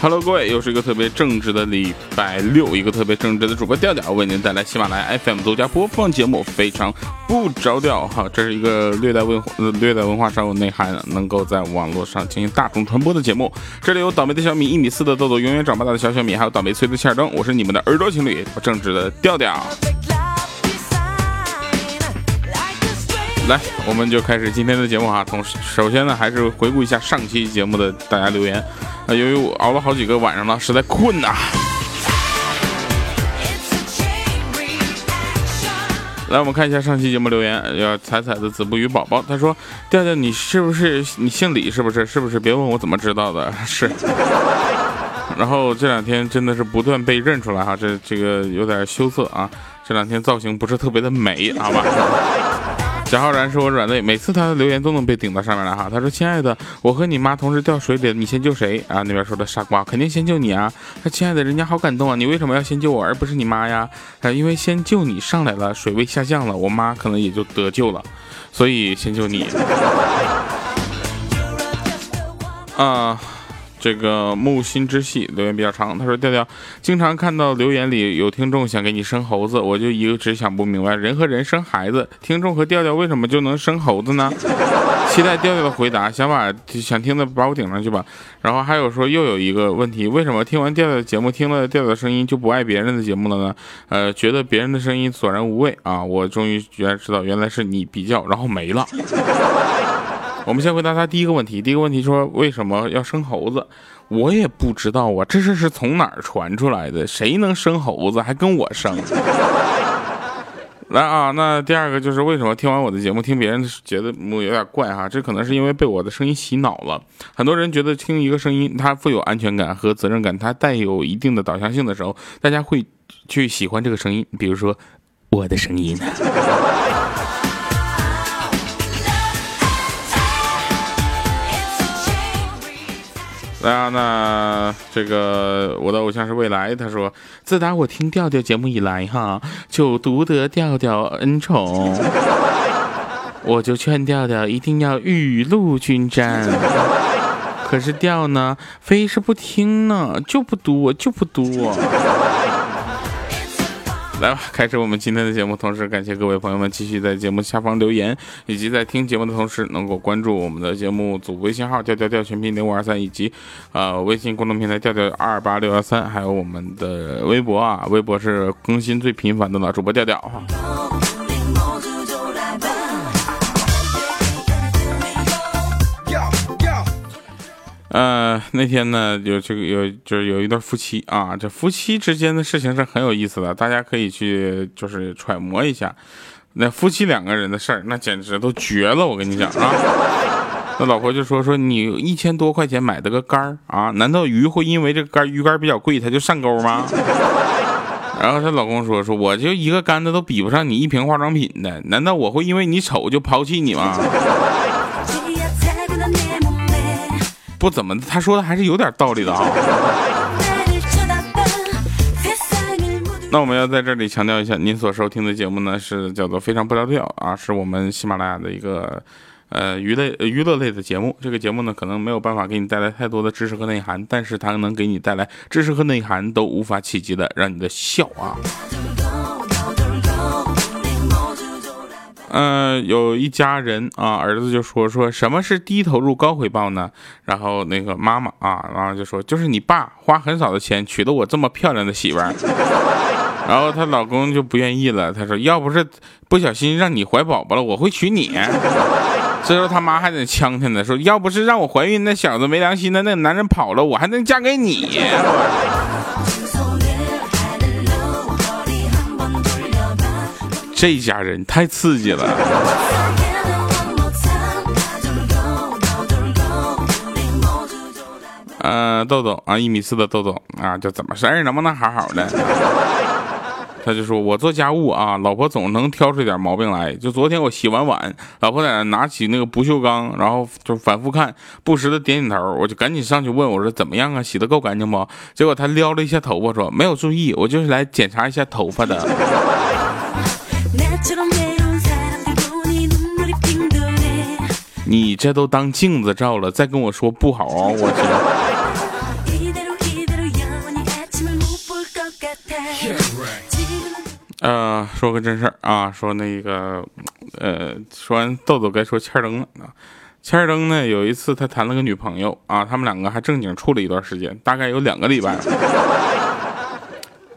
Hello，各位，又是一个特别正直的礼拜六，一个特别正直的主播调调为您带来喜马拉雅 FM 独家播放节目，非常不着调哈。这是一个略带文呃略带文化稍有内涵，能够在网络上进行大众传播的节目。这里有倒霉的小米，一米四的豆豆，永远长不大的小小米，还有倒霉催的欠灯。我是你们的耳朵情侣，正直的调调。来，我们就开始今天的节目哈。同时，首先呢，还是回顾一下上期节目的大家留言。啊，由于我熬了好几个晚上了，实在困呐。来，我们看一下上期节目留言，要彩彩的子不语宝宝，他说：“调调，你是不是你姓李？是不是？是不是？别问我怎么知道的，是。然后这两天真的是不断被认出来哈，这这个有点羞涩啊。这两天造型不是特别的美，好吧。”贾浩然是我软肋，每次他的留言都能被顶到上面来哈。他说：“亲爱的，我和你妈同时掉水里，你先救谁啊？”那边说的傻瓜，肯定先救你啊。他亲爱的，人家好感动啊，你为什么要先救我而不是你妈呀？啊，因为先救你上来了，水位下降了，我妈可能也就得救了，所以先救你。啊。这个木心之戏留言比较长，他说：“调调经常看到留言里有听众想给你生猴子，我就一直想不明白，人和人生孩子，听众和调调为什么就能生猴子呢？” 期待调调的回答，想把想听的把我顶上去吧。然后还有说又有一个问题，为什么听完调调的节目，听了调调的声音就不爱别人的节目了呢？呃，觉得别人的声音索然无味啊！我终于原来知道，原来是你比较，然后没了。我们先回答他第一个问题。第一个问题说为什么要生猴子？我也不知道啊，这事是从哪儿传出来的？谁能生猴子还跟我生？来啊，那第二个就是为什么听完我的节目听别人觉得有点怪哈？这可能是因为被我的声音洗脑了。很多人觉得听一个声音，它富有安全感和责任感，它带有一定的导向性的时候，大家会去喜欢这个声音。比如说我的声音。来啊，那这个我的偶像是未来。他说，自打我听调调节目以来，哈，就独得调调恩宠，我就劝调调一定要雨露均沾。可是调呢，非是不听呢，就不读我，就不读。来吧，开始我们今天的节目。同时，感谢各位朋友们继续在节目下方留言，以及在听节目的同时能够关注我们的节目组微信号“调调调全拼零五二三”，以及呃微信公众平台“调调二八六幺三”，还有我们的微博啊，微博是更新最频繁的了，主播调调呃，那天呢，有这个有就是有一对夫妻啊，这夫妻之间的事情是很有意思的，大家可以去就是揣摩一下。那夫妻两个人的事儿，那简直都绝了，我跟你讲啊。那老婆就说说你一千多块钱买的个杆儿啊，难道鱼会因为这个杆鱼竿比较贵，它就上钩吗？然后她老公说说我就一个杆子都比不上你一瓶化妆品的，难道我会因为你丑就抛弃你吗？不怎么，他说的还是有点道理的啊。那我们要在这里强调一下，您所收听的节目呢是叫做《非常不着调》啊，是我们喜马拉雅的一个呃娱乐娱乐类的节目。这个节目呢可能没有办法给你带来太多的知识和内涵，但是它能给你带来知识和内涵都无法企及的，让你的笑啊。嗯，有一家人啊，儿子就说说什么是低投入高回报呢？然后那个妈妈啊，然后就说就是你爸花很少的钱娶了我这么漂亮的媳妇儿，然后她老公就不愿意了，他说要不是不小心让你怀宝宝了，我会娶你。这时候他妈还在呛他呢，说要不是让我怀孕，那小子没良心的那男人跑了，我还能嫁给你。这家人太刺激了。呃，豆豆啊，一米四的豆豆啊，就怎么事儿？能不能好好的？他就说：“我做家务啊，老婆总能挑出点毛病来。就昨天我洗完碗，老婆在那拿起那个不锈钢，然后就反复看，不时的点点头。我就赶紧上去问我说：怎么样啊？洗的够干净不？结果他撩了一下头发，说：没有注意，我就是来检查一下头发的。”你这都当镜子照了，再跟我说不好啊！我天！呃，说个真事儿啊，说那个，呃，说完豆豆该说千儿灯了。千儿灯呢，有一次他谈了个女朋友啊，他们两个还正经处了一段时间，大概有两个礼拜。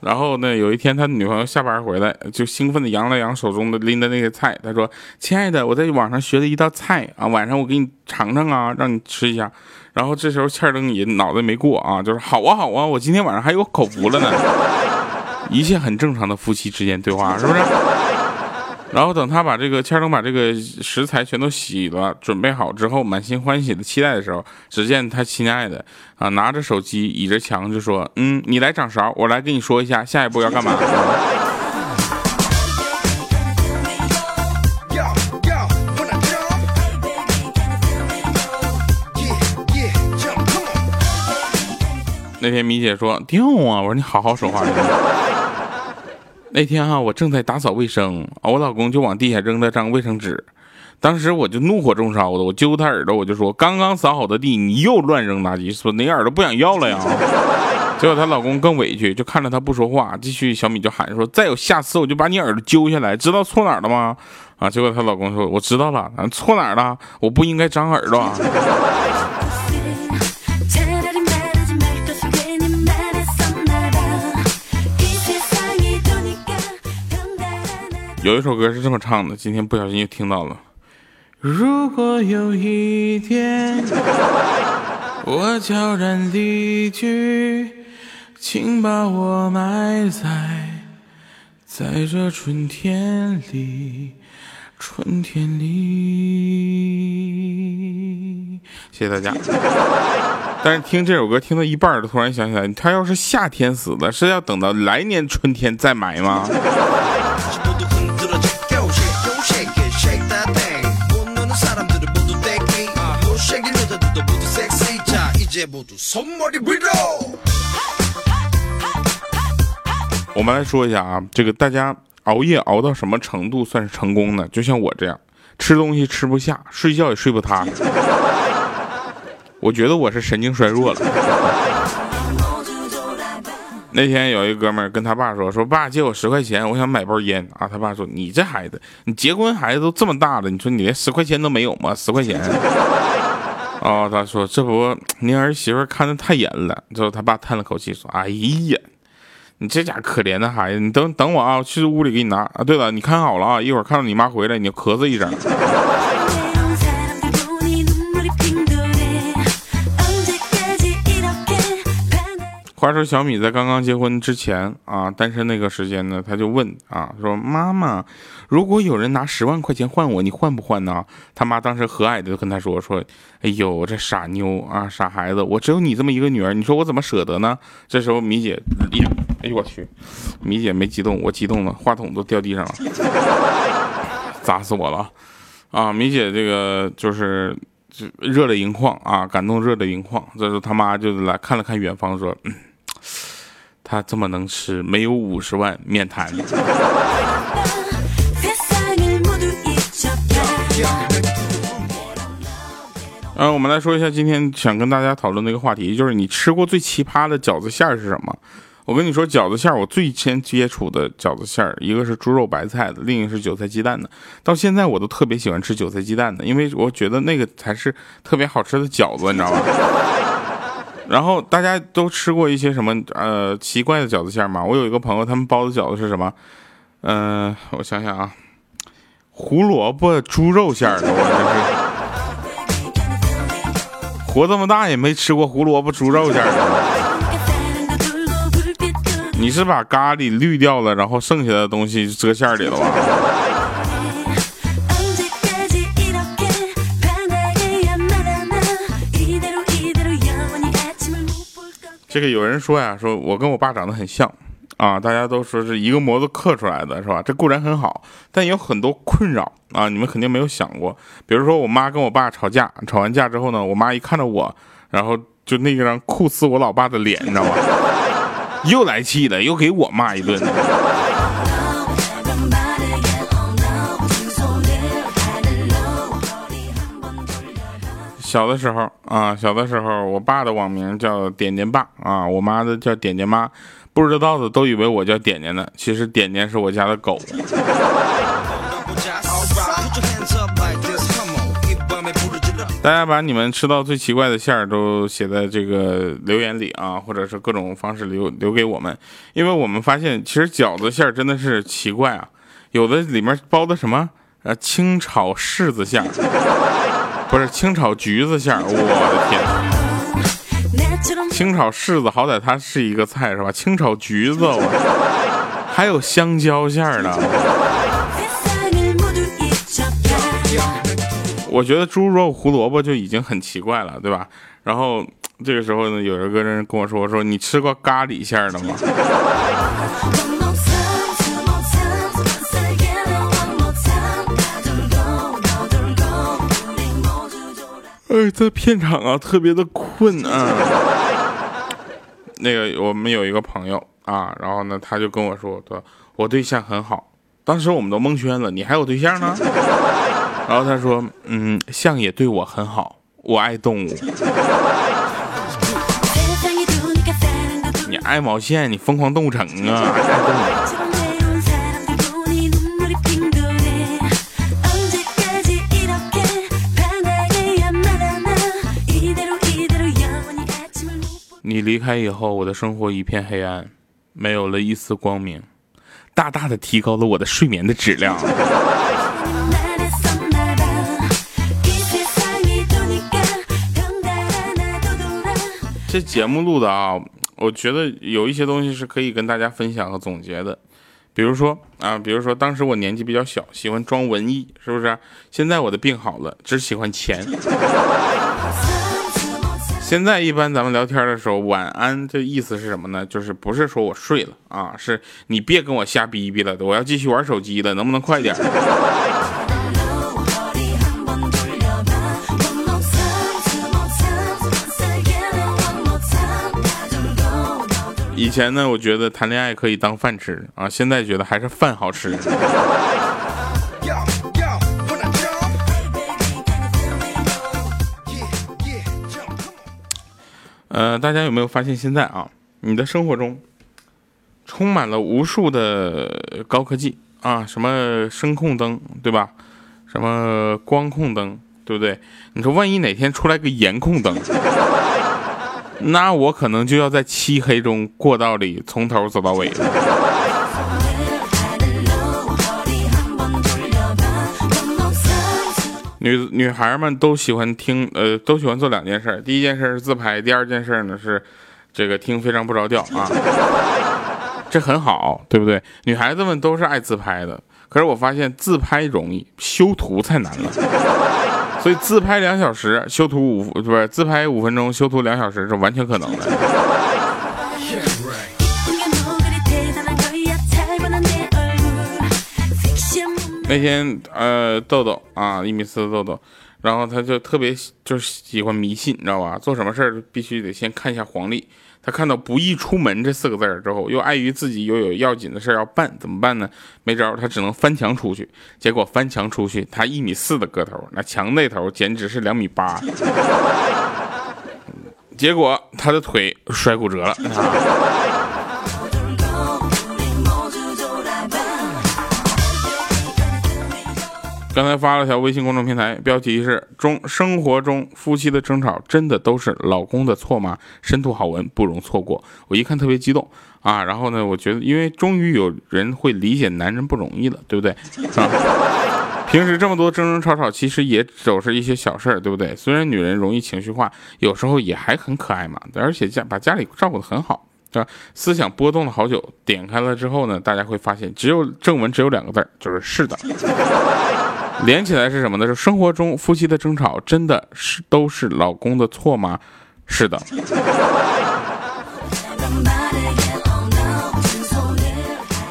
然后呢，有一天他女朋友下班回来，就兴奋的扬了扬手中的拎的那个菜，他说：“亲爱的，我在网上学了一道菜啊，晚上我给你尝尝啊，让你吃一下。”然后这时候欠灯也脑袋没过啊，就是好啊好啊，我今天晚上还有口福了呢。一切很正常的夫妻之间对话，是不是？然后等他把这个千灯把这个食材全都洗了，准备好之后，满心欢喜的期待的时候，只见他亲爱的啊拿着手机倚着墙就说：“嗯，你来掌勺，我来跟你说一下下一步要干嘛。”那天米姐说掉啊，我说你好好说话。那天哈，我正在打扫卫生，我老公就往地下扔了张卫生纸，当时我就怒火中烧的，我揪他耳朵，我就说：“刚刚扫好的地，你又乱扔垃圾，说哪耳朵不想要了呀？” 结果她老公更委屈，就看着她不说话，继续小米就喊说：“再有下次，我就把你耳朵揪下来，知道错哪儿了吗？”啊，结果她老公说：“我知道了，错哪儿了？我不应该长耳朵。”有一首歌是这么唱的，今天不小心又听到了。如果有一天我悄然离去，请把我埋在在这春天里，春天里。谢谢大家。但是听这首歌听到一半，突然想起来，他要是夏天死的，是要等到来年春天再埋吗？我们来说一下啊，这个大家熬夜熬到什么程度算是成功呢？就像我这样，吃东西吃不下，睡觉也睡不踏实。我觉得我是神经衰弱了。那天有一哥们跟他爸说：“说爸借我十块钱，我想买包烟啊。”他爸说：“你这孩子，你结婚孩子都这么大了，你说你连十块钱都没有吗？十块钱。”哦，他说这不您儿媳妇看的太严了。之后他爸叹了口气说：“哎呀，你这家可怜的孩子，你等等我啊，我去屋里给你拿啊。对了，你看好了啊，一会儿看到你妈回来，你就咳嗽一声。”话说小米在刚刚结婚之前啊，单身那个时间呢，他就问啊，说妈妈，如果有人拿十万块钱换我，你换不换呢？他妈当时和蔼的跟他说说，哎呦，这傻妞啊，傻孩子，我只有你这么一个女儿，你说我怎么舍得呢？这时候米姐，哎呦我去，米姐没激动，我激动了，话筒都掉地上了，砸死我了啊！米姐这个就是就热泪盈眶啊，感动热泪盈眶。这时候他妈就来看了看远方，说。他这么能吃，没有五十万面瘫。嗯，我们来说一下今天想跟大家讨论的一个话题，就是你吃过最奇葩的饺子馅儿是什么？我跟你说，饺子馅儿我最先接触的饺子馅儿一个是猪肉白菜的，另一个是韭菜鸡蛋的。到现在我都特别喜欢吃韭菜鸡蛋的，因为我觉得那个才是特别好吃的饺子，你知道吗？然后大家都吃过一些什么呃奇怪的饺子馅吗？我有一个朋友，他们包的饺子是什么？嗯，我想想啊，胡萝卜猪肉馅的，我这是活这么大也没吃过胡萝卜猪肉馅的。你是把咖喱滤掉了，然后剩下的东西遮馅里了吧？这个有人说呀，说我跟我爸长得很像，啊，大家都说是一个模子刻出来的，是吧？这固然很好，但有很多困扰啊，你们肯定没有想过。比如说我妈跟我爸吵架，吵完架之后呢，我妈一看到我，然后就那张酷似我老爸的脸，你知道吗？又来气了，又给我骂一顿。小的时候啊，小的时候，我爸的网名叫点点爸啊，我妈的叫点点妈，不知道的都以为我叫点点呢，其实点点是我家的狗。大家把你们吃到最奇怪的馅儿都写在这个留言里啊，或者是各种方式留留给我们，因为我们发现其实饺子馅儿真的是奇怪啊，有的里面包的什么呃清炒柿子馅儿，不是清炒橘子馅儿，我的天，清炒柿子好歹它是一个菜是吧？清炒橘子，我还有香蕉馅儿的。我觉得猪肉胡萝卜就已经很奇怪了，对吧？然后这个时候呢，有一个人跟我说：“说你吃过咖喱馅儿的吗？”哎，在片场啊，特别的困啊。那个我们有一个朋友啊，然后呢，他就跟我说：“说我对象很好。”当时我们都蒙圈了，你还有对象呢？然后他说：“嗯，象也对我很好，我爱动物。你爱毛线？你疯狂动物城啊！你离开以后，我的生活一片黑暗，没有了一丝光明，大大的提高了我的睡眠的质量。”这节目录的啊，我觉得有一些东西是可以跟大家分享和总结的，比如说啊，比如说当时我年纪比较小，喜欢装文艺，是不是？现在我的病好了，只喜欢钱。现在一般咱们聊天的时候，晚安这意思是什么呢？就是不是说我睡了啊，是你别跟我瞎逼逼了，我要继续玩手机了，能不能快点？以前呢，我觉得谈恋爱可以当饭吃啊，现在觉得还是饭好吃。呃，大家有没有发现现在啊，你的生活中充满了无数的高科技啊，什么声控灯，对吧？什么光控灯，对不对？你说万一哪天出来个颜控灯？那我可能就要在漆黑中过道里从头走到尾了。女女孩们都喜欢听，呃，都喜欢做两件事。第一件事是自拍，第二件事呢是这个听非常不着调啊。这很好，对不对？女孩子们都是爱自拍的，可是我发现自拍容易，修图太难了。所以自拍两小时，修图五不是自拍五分钟，修图两小时是完全可能的。那天呃豆豆啊一米四的豆豆，然后他就特别就是喜欢迷信，你知道吧？做什么事儿必须得先看一下黄历。他看到“不宜出门”这四个字儿之后，又碍于自己又有要紧的事儿要办，怎么办呢？没招，他只能翻墙出去。结果翻墙出去，他一米四的个头，那墙那头简直是两米八。结果他的腿摔骨折了。刚才发了条微信公众平台，标题是“中生活中夫妻的争吵真的都是老公的错吗？”深度好文不容错过。我一看特别激动啊，然后呢，我觉得因为终于有人会理解男人不容易了，对不对？啊，平时这么多争争吵吵，其实也都是一些小事儿，对不对？虽然女人容易情绪化，有时候也还很可爱嘛，而且家把家里照顾得很好，对吧？思想波动了好久，点开了之后呢，大家会发现只有正文只有两个字儿，就是是的。连起来是什么呢？是生活中夫妻的争吵，真的是都是老公的错吗？是的。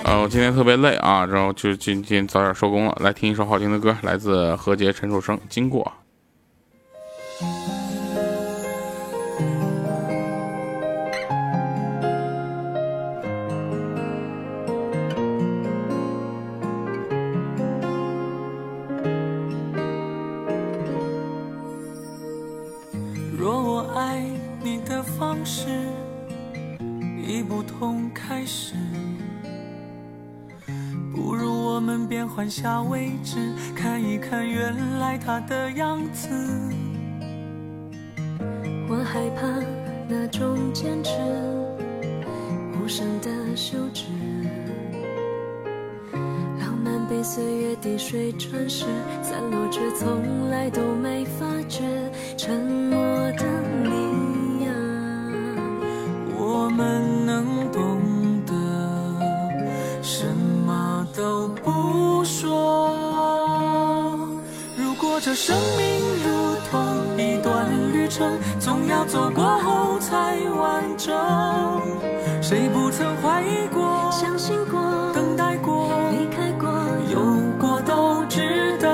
呃，我今天特别累啊，然后就今天早点收工了。来听一首好听的歌，来自何洁、陈楚生，《经过》。开始，不如我们变换下位置，看一看原来他的样子。我害怕那种坚持，无声的休止。浪漫被岁月滴水穿石，散落却从来都没发觉。沉默的你呀，我们这生命如同一段旅程，总要走过后才完整。谁不曾怀疑过，相信过，等待过？离开过、有过都值得。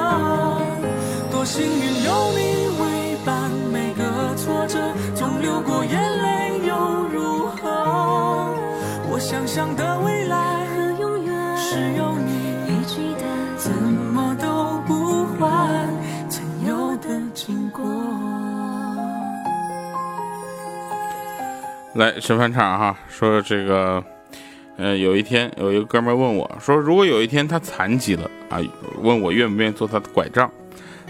多幸运有你为伴，每个挫折总流过眼泪又如何？我想象的来吃饭场哈，说这个，呃，有一天有一个哥们问我说，如果有一天他残疾了啊，问我愿不愿意做他的拐杖。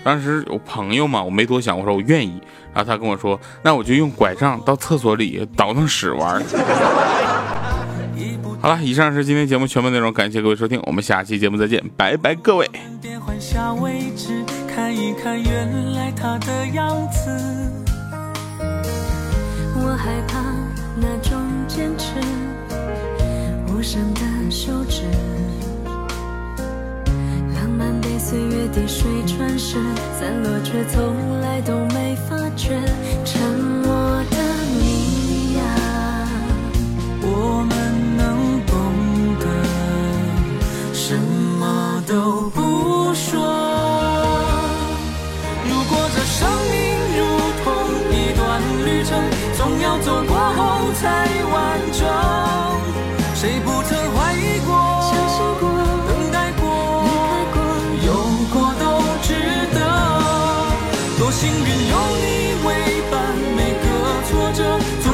当时有朋友嘛，我没多想，我说我愿意。然后他跟我说，那我就用拐杖到厕所里倒腾屎玩。好了，以上是今天节目全部内容，感谢各位收听，我们下期节目再见，拜拜各位。我害怕那无声的休止。岁月滴水穿石，散落却从来都没发觉。个